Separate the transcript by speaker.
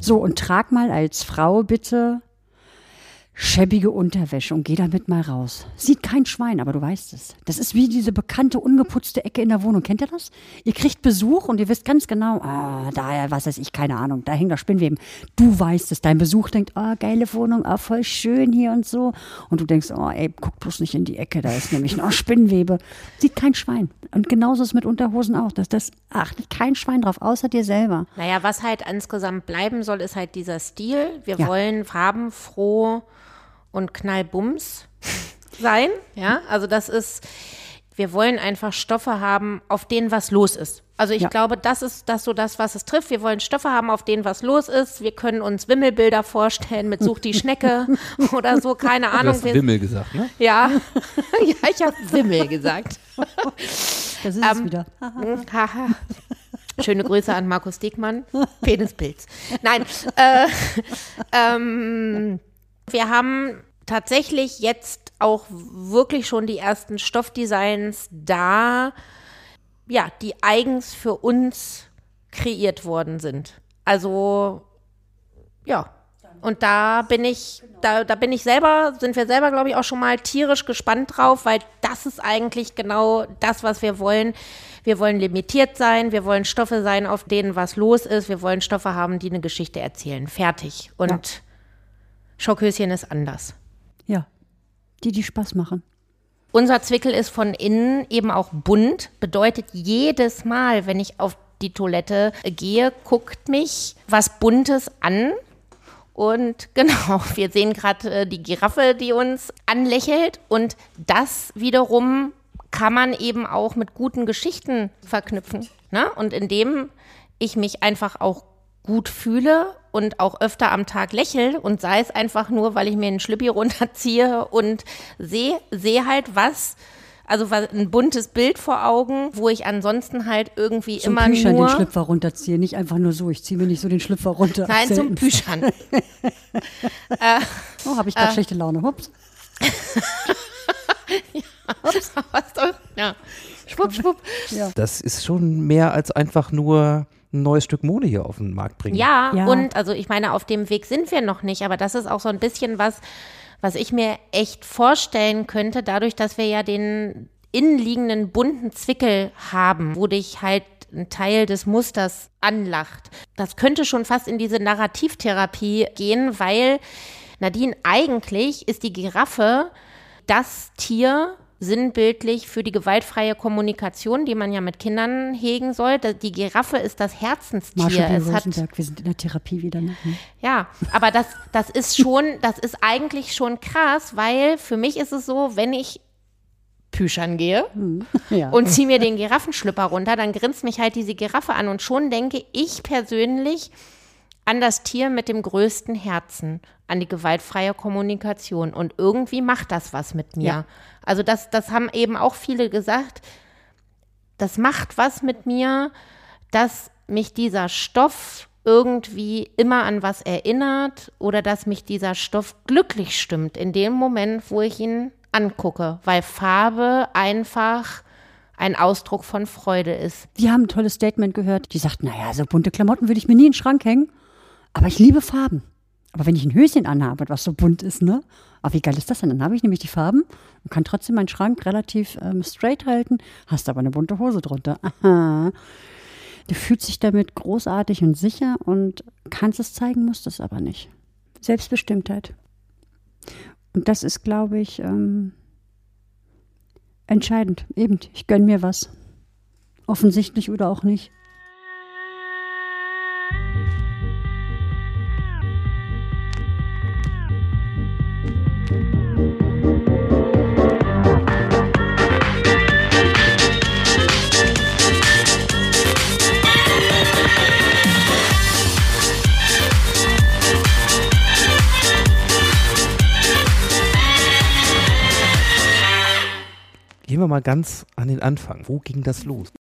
Speaker 1: So, und trag mal als Frau bitte schäbige Unterwäsche und geh damit mal raus. Sieht kein Schwein, aber du weißt es. Das ist wie diese bekannte ungeputzte Ecke in der Wohnung. Kennt ihr das? Ihr kriegt Besuch und ihr wisst ganz genau, ah, da, was weiß ich, keine Ahnung, da hängt doch Spinnweben. Du weißt es. Dein Besuch denkt, oh, geile Wohnung, oh, voll schön hier und so. Und du denkst, oh, ey, guck bloß nicht in die Ecke, da ist nämlich noch Spinnwebe. Sieht kein Schwein. Und genauso ist es mit Unterhosen auch. Das, das achtet kein Schwein drauf, außer dir selber.
Speaker 2: Naja, was halt insgesamt bleiben soll, ist halt dieser Stil. Wir ja. wollen farbenfroh und Knallbums sein. Ja, also das ist, wir wollen einfach Stoffe haben, auf denen was los ist. Also ich ja. glaube, das ist das so das, was es trifft. Wir wollen Stoffe haben, auf denen was los ist. Wir können uns Wimmelbilder vorstellen mit Such die Schnecke oder so, keine Ahnung.
Speaker 3: Du hast Wimmel gesagt, ne?
Speaker 2: Ja, ja ich habe Wimmel gesagt.
Speaker 1: Das ist ähm, es wieder.
Speaker 2: Schöne Grüße an Markus Diekmann. Penispilz. Nein, äh, ähm, wir haben tatsächlich jetzt auch wirklich schon die ersten Stoffdesigns da, ja, die eigens für uns kreiert worden sind. Also, ja. Und da bin ich, da, da bin ich selber, sind wir selber, glaube ich, auch schon mal tierisch gespannt drauf, weil das ist eigentlich genau das, was wir wollen. Wir wollen limitiert sein, wir wollen Stoffe sein, auf denen was los ist, wir wollen Stoffe haben, die eine Geschichte erzählen. Fertig. Und ja. Schockhöschen ist anders.
Speaker 1: Ja, die, die Spaß machen.
Speaker 2: Unser Zwickel ist von innen eben auch bunt, bedeutet jedes Mal, wenn ich auf die Toilette gehe, guckt mich was Buntes an. Und genau, wir sehen gerade äh, die Giraffe, die uns anlächelt. Und das wiederum kann man eben auch mit guten Geschichten verknüpfen. Ne? Und indem ich mich einfach auch gut fühle und auch öfter am Tag lächle und sei es einfach nur, weil ich mir einen Schlippi runterziehe und sehe seh halt was, also ein buntes Bild vor Augen, wo ich ansonsten halt irgendwie
Speaker 1: zum
Speaker 2: immer
Speaker 1: Püschern
Speaker 2: nur
Speaker 1: den Schlüpfer runterziehe, nicht einfach nur so. Ich ziehe mir nicht so den Schlüpfer runter.
Speaker 2: Nein, Selten. zum Püschern. äh,
Speaker 1: oh, habe ich gerade äh, schlechte Laune. Hups.
Speaker 2: ja, Ups. ja. Schwupp, schwupp.
Speaker 3: Ja. Das ist schon mehr als einfach nur ein neues Stück Mode hier auf den Markt bringen.
Speaker 2: Ja, ja, und also ich meine, auf dem Weg sind wir noch nicht, aber das ist auch so ein bisschen was, was ich mir echt vorstellen könnte, dadurch, dass wir ja den innenliegenden bunten Zwickel haben, wo dich halt ein Teil des Musters anlacht. Das könnte schon fast in diese Narrativtherapie gehen, weil Nadine, eigentlich ist die Giraffe das Tier, sinnbildlich für die gewaltfreie Kommunikation, die man ja mit Kindern hegen soll. Die Giraffe ist das Herzenstier.
Speaker 1: Marshall es hat, wir sind in der Therapie wieder. Ne? Hm.
Speaker 2: Ja, aber das, das ist schon, das ist eigentlich schon krass, weil für mich ist es so, wenn ich Püschern gehe hm. ja. und ziehe mir den Giraffenschlüpper runter, dann grinst mich halt diese Giraffe an und schon denke ich persönlich, an das Tier mit dem größten Herzen, an die gewaltfreie Kommunikation. Und irgendwie macht das was mit mir. Ja. Also das, das haben eben auch viele gesagt, das macht was mit mir, dass mich dieser Stoff irgendwie immer an was erinnert oder dass mich dieser Stoff glücklich stimmt in dem Moment, wo ich ihn angucke, weil Farbe einfach ein Ausdruck von Freude ist.
Speaker 1: Die haben ein tolles Statement gehört. Die sagt, naja, so bunte Klamotten würde ich mir nie in den Schrank hängen. Aber ich liebe Farben. Aber wenn ich ein Höschen anhabe, was so bunt ist, ne? Aber wie geil ist das denn? Dann habe ich nämlich die Farben und kann trotzdem meinen Schrank relativ ähm, straight halten, hast aber eine bunte Hose drunter. Aha. Du fühlst dich damit großartig und sicher und kannst es zeigen, musst es aber nicht. Selbstbestimmtheit. Und das ist, glaube ich, ähm, entscheidend. Eben, ich gönne mir was. Offensichtlich oder auch nicht.
Speaker 3: Gehen wir mal ganz an den Anfang. Wo ging das los?